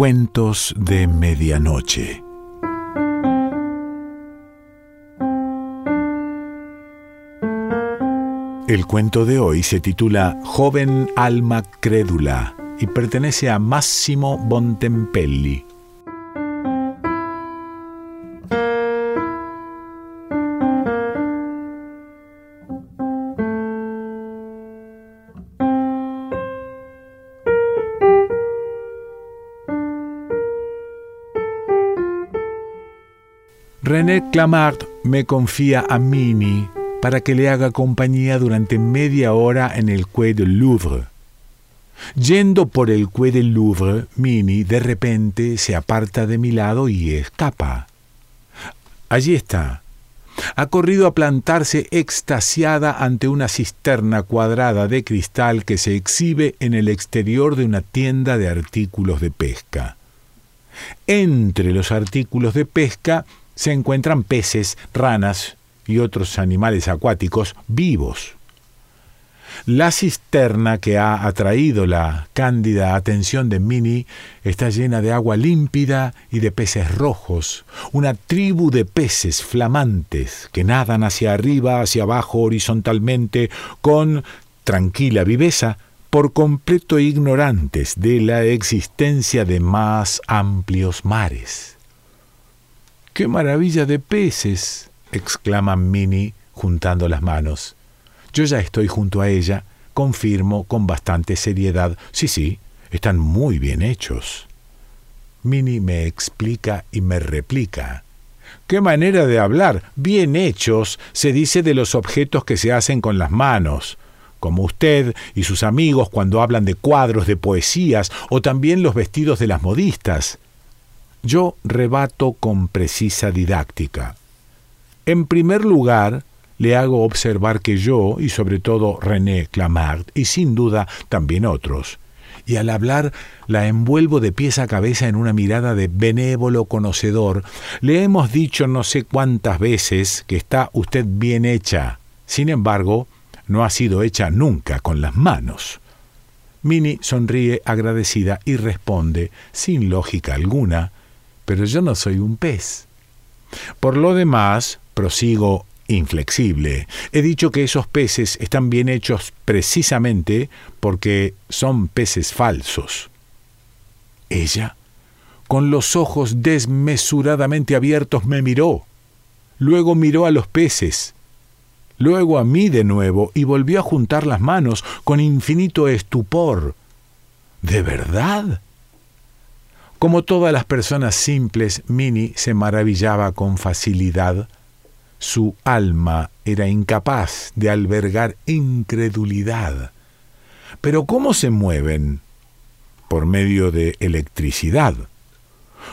Cuentos de Medianoche. El cuento de hoy se titula Joven alma crédula y pertenece a Massimo Bontempelli. René Clamart me confía a Mini para que le haga compañía durante media hora en el Quai del Louvre. Yendo por el Quai del Louvre, Mini de repente se aparta de mi lado y escapa. Allí está. Ha corrido a plantarse extasiada ante una cisterna cuadrada de cristal que se exhibe en el exterior de una tienda de artículos de pesca. Entre los artículos de pesca se encuentran peces, ranas y otros animales acuáticos vivos. La cisterna que ha atraído la cándida atención de Minnie está llena de agua límpida y de peces rojos, una tribu de peces flamantes que nadan hacia arriba, hacia abajo horizontalmente, con tranquila viveza, por completo ignorantes de la existencia de más amplios mares. ¡Qué maravilla de peces! exclama Minnie juntando las manos. Yo ya estoy junto a ella, confirmo con bastante seriedad. Sí, sí, están muy bien hechos. Minnie me explica y me replica. ¡Qué manera de hablar! Bien hechos se dice de los objetos que se hacen con las manos, como usted y sus amigos cuando hablan de cuadros, de poesías, o también los vestidos de las modistas. Yo rebato con precisa didáctica. En primer lugar, le hago observar que yo, y sobre todo René Clamart, y sin duda también otros, y al hablar la envuelvo de pies a cabeza en una mirada de benévolo conocedor, le hemos dicho no sé cuántas veces que está usted bien hecha. Sin embargo, no ha sido hecha nunca con las manos. Minnie sonríe agradecida y responde, sin lógica alguna, pero yo no soy un pez. Por lo demás, prosigo inflexible. He dicho que esos peces están bien hechos precisamente porque son peces falsos. Ella, con los ojos desmesuradamente abiertos, me miró. Luego miró a los peces, luego a mí de nuevo y volvió a juntar las manos con infinito estupor. ¿De verdad? Como todas las personas simples, Minnie se maravillaba con facilidad. Su alma era incapaz de albergar incredulidad. Pero ¿cómo se mueven? Por medio de electricidad.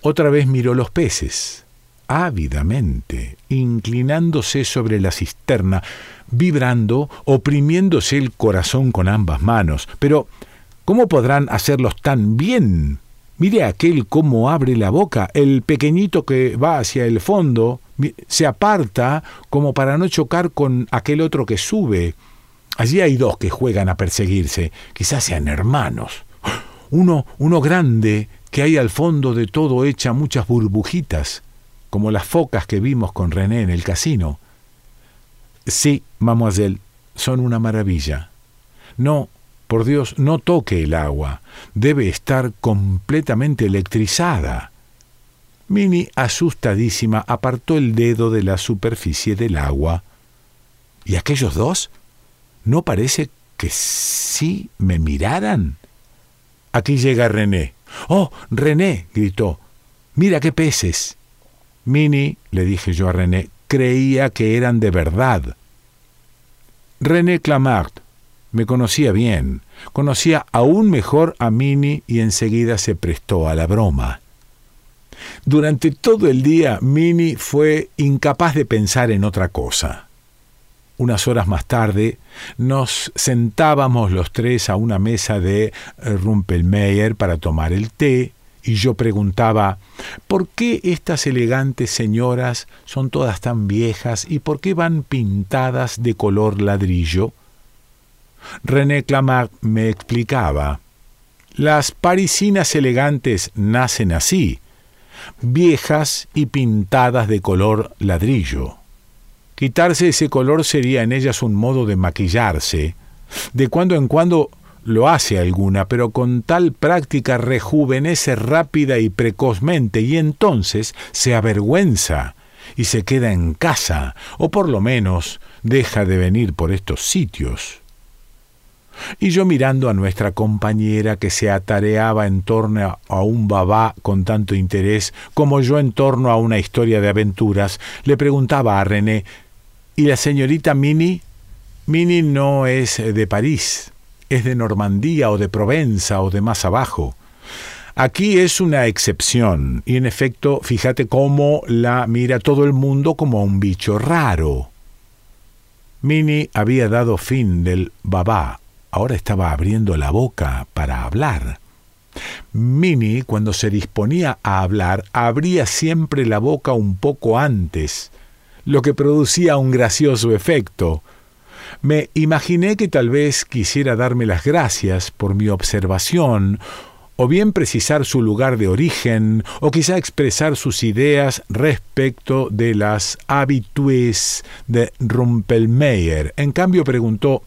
Otra vez miró los peces, ávidamente, inclinándose sobre la cisterna, vibrando, oprimiéndose el corazón con ambas manos. Pero, ¿cómo podrán hacerlos tan bien? Mire aquel cómo abre la boca, el pequeñito que va hacia el fondo, se aparta como para no chocar con aquel otro que sube. Allí hay dos que juegan a perseguirse, quizás sean hermanos. Uno, uno grande, que hay al fondo de todo echa muchas burbujitas, como las focas que vimos con René en el casino. Sí, mademoiselle, son una maravilla. No, por Dios, no toque el agua. Debe estar completamente electrizada. Minnie, asustadísima, apartó el dedo de la superficie del agua. ¿Y aquellos dos? ¿No parece que sí me miraran? Aquí llega René. ¡Oh, René! gritó. Mira qué peces. Minnie, le dije yo a René, creía que eran de verdad. René Clamart, me conocía bien, conocía aún mejor a Minnie y enseguida se prestó a la broma. Durante todo el día Minnie fue incapaz de pensar en otra cosa. Unas horas más tarde nos sentábamos los tres a una mesa de Rumpelmeyer para tomar el té y yo preguntaba ¿por qué estas elegantes señoras son todas tan viejas y por qué van pintadas de color ladrillo? René Clamart me explicaba. Las parisinas elegantes nacen así, viejas y pintadas de color ladrillo. Quitarse ese color sería en ellas un modo de maquillarse. De cuando en cuando lo hace alguna, pero con tal práctica rejuvenece rápida y precozmente y entonces se avergüenza y se queda en casa, o por lo menos deja de venir por estos sitios. Y yo mirando a nuestra compañera que se atareaba en torno a un babá con tanto interés como yo en torno a una historia de aventuras, le preguntaba a René, ¿y la señorita Mini? Mini no es de París, es de Normandía o de Provenza o de más abajo. Aquí es una excepción, y en efecto, fíjate cómo la mira todo el mundo como a un bicho raro. Mini había dado fin del babá, ahora estaba abriendo la boca para hablar. Mini, cuando se disponía a hablar, abría siempre la boca un poco antes, lo que producía un gracioso efecto. Me imaginé que tal vez quisiera darme las gracias por mi observación o bien precisar su lugar de origen, o quizá expresar sus ideas respecto de las habitués de Rumpelmeyer. En cambio preguntó,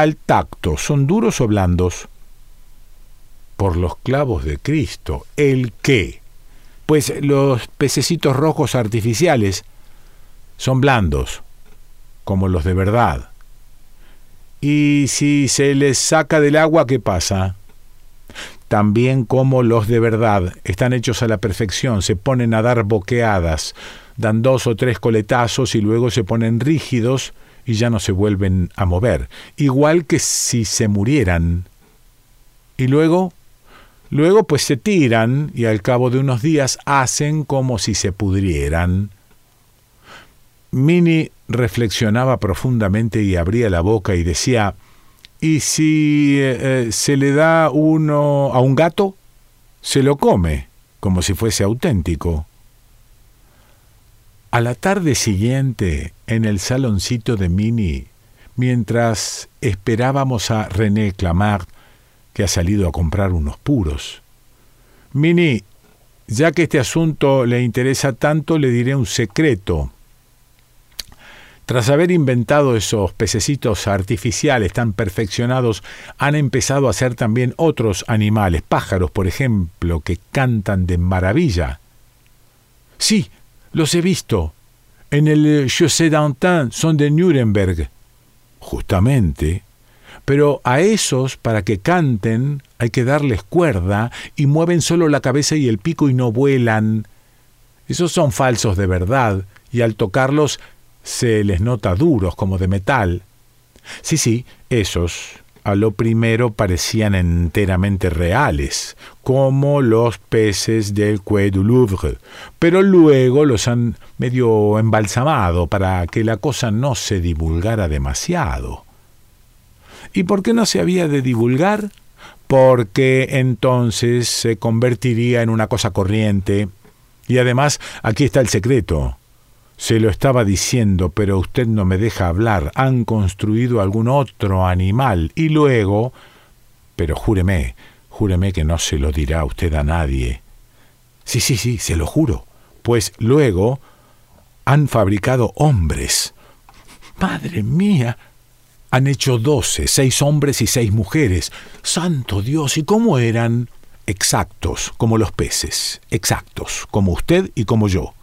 al tacto, ¿son duros o blandos? Por los clavos de Cristo. ¿El qué? Pues los pececitos rojos artificiales son blandos, como los de verdad. Y si se les saca del agua, ¿qué pasa? también como los de verdad están hechos a la perfección, se ponen a dar boqueadas, dan dos o tres coletazos y luego se ponen rígidos y ya no se vuelven a mover, igual que si se murieran. Y luego, luego pues se tiran y al cabo de unos días hacen como si se pudrieran. Mini reflexionaba profundamente y abría la boca y decía, y si eh, eh, se le da uno a un gato, se lo come, como si fuese auténtico. A la tarde siguiente, en el saloncito de Mini, mientras esperábamos a René Clamart, que ha salido a comprar unos puros. Mini, ya que este asunto le interesa tanto, le diré un secreto. Tras haber inventado esos pececitos artificiales tan perfeccionados, han empezado a hacer también otros animales, pájaros, por ejemplo, que cantan de maravilla. Sí, los he visto. En el Chaussée d'Antin son de Nuremberg. Justamente. Pero a esos, para que canten, hay que darles cuerda y mueven solo la cabeza y el pico y no vuelan. Esos son falsos de verdad, y al tocarlos se les nota duros como de metal. Sí, sí, esos a lo primero parecían enteramente reales, como los peces del Quai du Louvre, pero luego los han medio embalsamado para que la cosa no se divulgara demasiado. ¿Y por qué no se había de divulgar? Porque entonces se convertiría en una cosa corriente. Y además, aquí está el secreto. Se lo estaba diciendo, pero usted no me deja hablar. Han construido algún otro animal. Y luego... Pero júreme, júreme que no se lo dirá usted a nadie. Sí, sí, sí, se lo juro. Pues luego han fabricado hombres. Madre mía. Han hecho doce, seis hombres y seis mujeres. Santo Dios, ¿y cómo eran? Exactos, como los peces, exactos, como usted y como yo.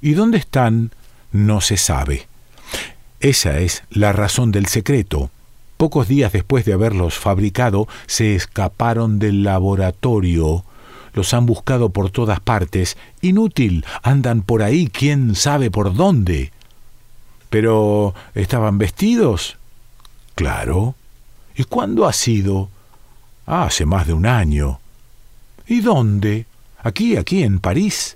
¿Y dónde están? No se sabe. Esa es la razón del secreto. Pocos días después de haberlos fabricado, se escaparon del laboratorio. Los han buscado por todas partes. Inútil. Andan por ahí, quién sabe por dónde. Pero... ¿estaban vestidos? Claro. ¿Y cuándo ha sido? Ah, hace más de un año. ¿Y dónde? Aquí, aquí, en París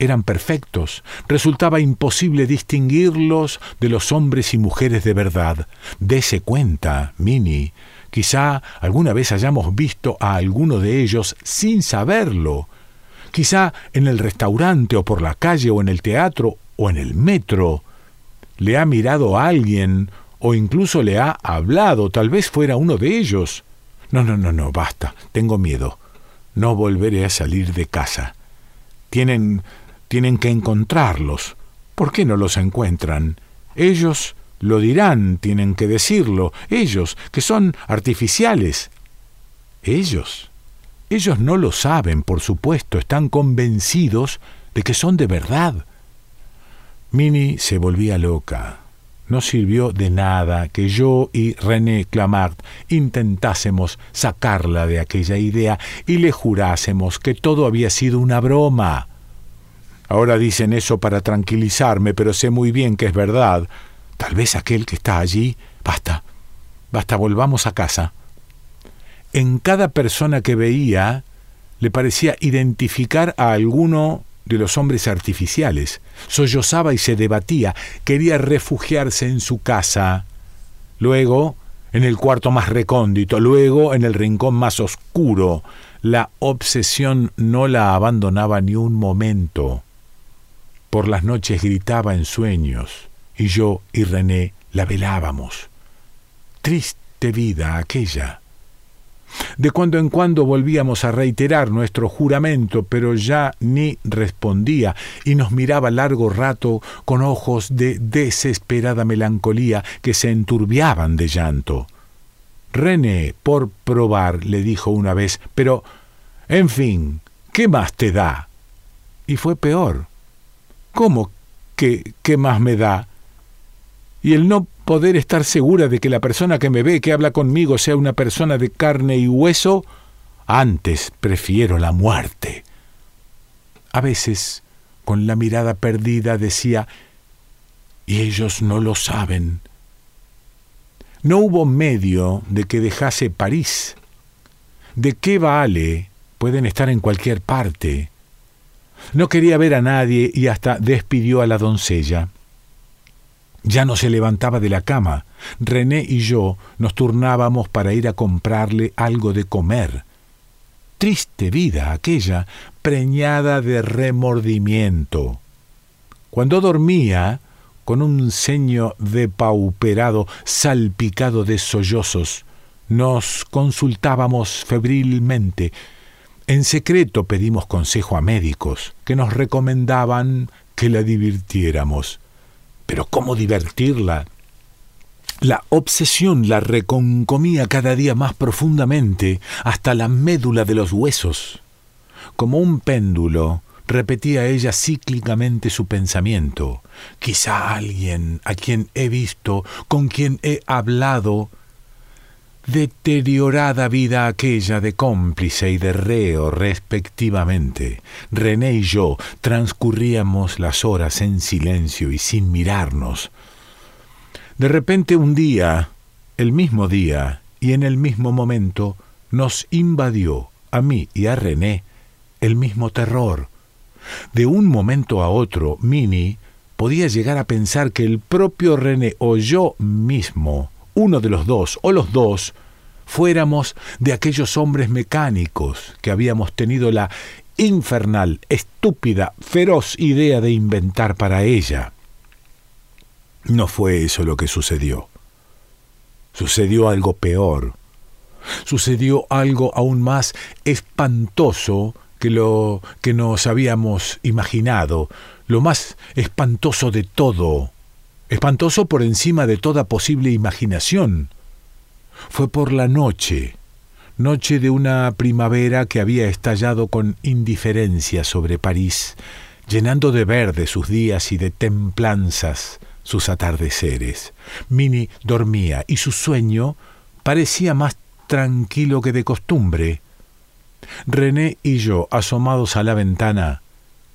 eran perfectos, resultaba imposible distinguirlos de los hombres y mujeres de verdad. Dese cuenta, Mini, quizá alguna vez hayamos visto a alguno de ellos sin saberlo. Quizá en el restaurante o por la calle o en el teatro o en el metro. Le ha mirado a alguien o incluso le ha hablado, tal vez fuera uno de ellos. No, no, no, no, basta. Tengo miedo. No volveré a salir de casa. Tienen. Tienen que encontrarlos. ¿Por qué no los encuentran? Ellos lo dirán, tienen que decirlo. Ellos, que son artificiales. Ellos. Ellos no lo saben, por supuesto, están convencidos de que son de verdad. Minnie se volvía loca. No sirvió de nada que yo y René Clamart intentásemos sacarla de aquella idea y le jurásemos que todo había sido una broma. Ahora dicen eso para tranquilizarme, pero sé muy bien que es verdad. Tal vez aquel que está allí. Basta. Basta, volvamos a casa. En cada persona que veía le parecía identificar a alguno de los hombres artificiales. Sollozaba y se debatía, quería refugiarse en su casa, luego en el cuarto más recóndito, luego en el rincón más oscuro. La obsesión no la abandonaba ni un momento. Por las noches gritaba en sueños, y yo y René la velábamos. Triste vida aquella. De cuando en cuando volvíamos a reiterar nuestro juramento, pero ya ni respondía y nos miraba largo rato con ojos de desesperada melancolía que se enturbiaban de llanto. René, por probar, le dijo una vez, pero, en fin, ¿qué más te da? Y fue peor. ¿Cómo que qué más me da? Y el no poder estar segura de que la persona que me ve, que habla conmigo, sea una persona de carne y hueso, antes prefiero la muerte. A veces, con la mirada perdida, decía, y ellos no lo saben. No hubo medio de que dejase París. ¿De qué vale? Pueden estar en cualquier parte. No quería ver a nadie y hasta despidió a la doncella. Ya no se levantaba de la cama. René y yo nos turnábamos para ir a comprarle algo de comer. Triste vida aquella, preñada de remordimiento. Cuando dormía, con un ceño depauperado, salpicado de sollozos, nos consultábamos febrilmente. En secreto pedimos consejo a médicos, que nos recomendaban que la divirtiéramos. Pero ¿cómo divertirla? La obsesión la reconcomía cada día más profundamente, hasta la médula de los huesos. Como un péndulo, repetía ella cíclicamente su pensamiento. Quizá alguien a quien he visto, con quien he hablado, deteriorada vida aquella de cómplice y de reo respectivamente. René y yo transcurríamos las horas en silencio y sin mirarnos. De repente un día, el mismo día y en el mismo momento, nos invadió, a mí y a René, el mismo terror. De un momento a otro, Mini podía llegar a pensar que el propio René o yo mismo uno de los dos o los dos fuéramos de aquellos hombres mecánicos que habíamos tenido la infernal, estúpida, feroz idea de inventar para ella. No fue eso lo que sucedió. Sucedió algo peor. Sucedió algo aún más espantoso que lo que nos habíamos imaginado, lo más espantoso de todo espantoso por encima de toda posible imaginación. Fue por la noche, noche de una primavera que había estallado con indiferencia sobre París, llenando de verde sus días y de templanzas sus atardeceres. Mini dormía y su sueño parecía más tranquilo que de costumbre. René y yo, asomados a la ventana,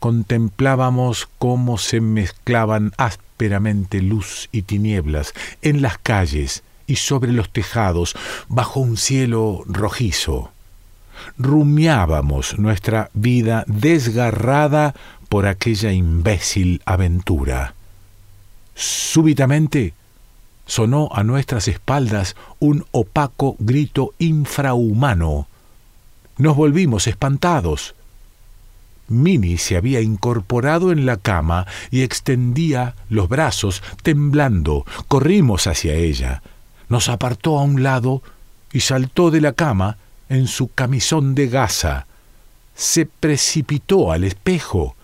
contemplábamos cómo se mezclaban ásperamente luz y tinieblas en las calles y sobre los tejados bajo un cielo rojizo. Rumiábamos nuestra vida desgarrada por aquella imbécil aventura. Súbitamente sonó a nuestras espaldas un opaco grito infrahumano. Nos volvimos espantados. Mini se había incorporado en la cama y extendía los brazos, temblando. Corrimos hacia ella. Nos apartó a un lado y saltó de la cama en su camisón de gasa. Se precipitó al espejo.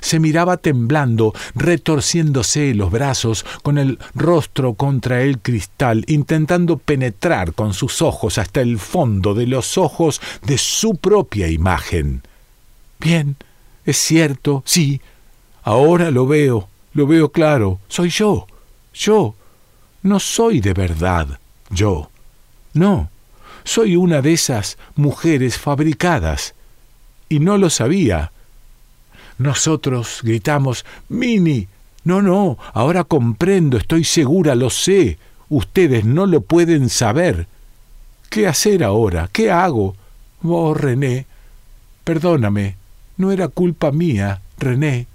Se miraba temblando, retorciéndose los brazos, con el rostro contra el cristal, intentando penetrar con sus ojos hasta el fondo de los ojos de su propia imagen. Bien, es cierto, sí, ahora lo veo, lo veo claro, soy yo, yo. No soy de verdad yo. No, soy una de esas mujeres fabricadas. Y no lo sabía. Nosotros gritamos, Mini. No, no, ahora comprendo, estoy segura, lo sé. Ustedes no lo pueden saber. ¿Qué hacer ahora? ¿Qué hago? Oh, René, perdóname, no era culpa mía, René.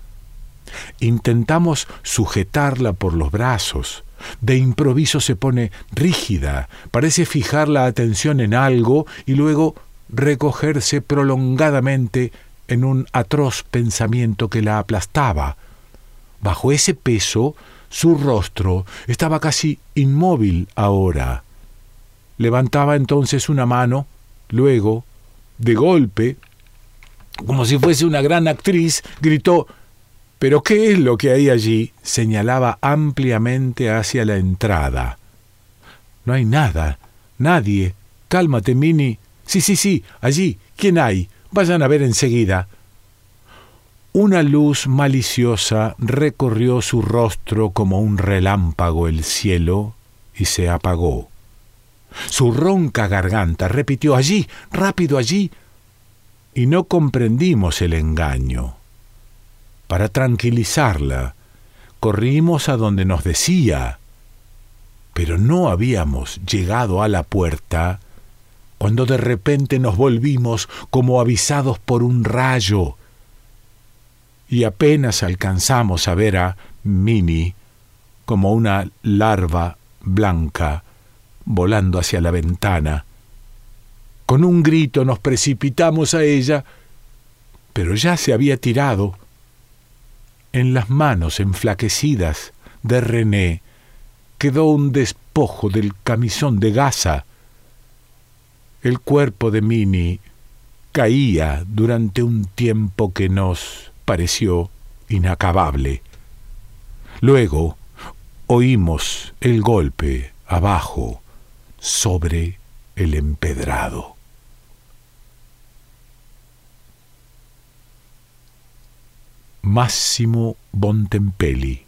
Intentamos sujetarla por los brazos. De improviso se pone rígida, parece fijar la atención en algo y luego recogerse prolongadamente en un atroz pensamiento que la aplastaba. Bajo ese peso, su rostro estaba casi inmóvil ahora. Levantaba entonces una mano, luego, de golpe, como si fuese una gran actriz, gritó ¿Pero qué es lo que hay allí? señalaba ampliamente hacia la entrada. No hay nada, nadie. Cálmate, Mini. Sí, sí, sí, allí. ¿Quién hay? Vayan a ver enseguida. Una luz maliciosa recorrió su rostro como un relámpago el cielo y se apagó. Su ronca garganta repitió allí, rápido allí, y no comprendimos el engaño. Para tranquilizarla, corrimos a donde nos decía, pero no habíamos llegado a la puerta cuando de repente nos volvimos como avisados por un rayo y apenas alcanzamos a ver a Mini como una larva blanca volando hacia la ventana. Con un grito nos precipitamos a ella, pero ya se había tirado en las manos enflaquecidas de René quedó un despojo del camisón de gasa. El cuerpo de Mini caía durante un tiempo que nos pareció inacabable. Luego oímos el golpe abajo sobre el empedrado. Massimo Bontempelli.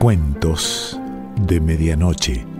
Cuentos de Medianoche.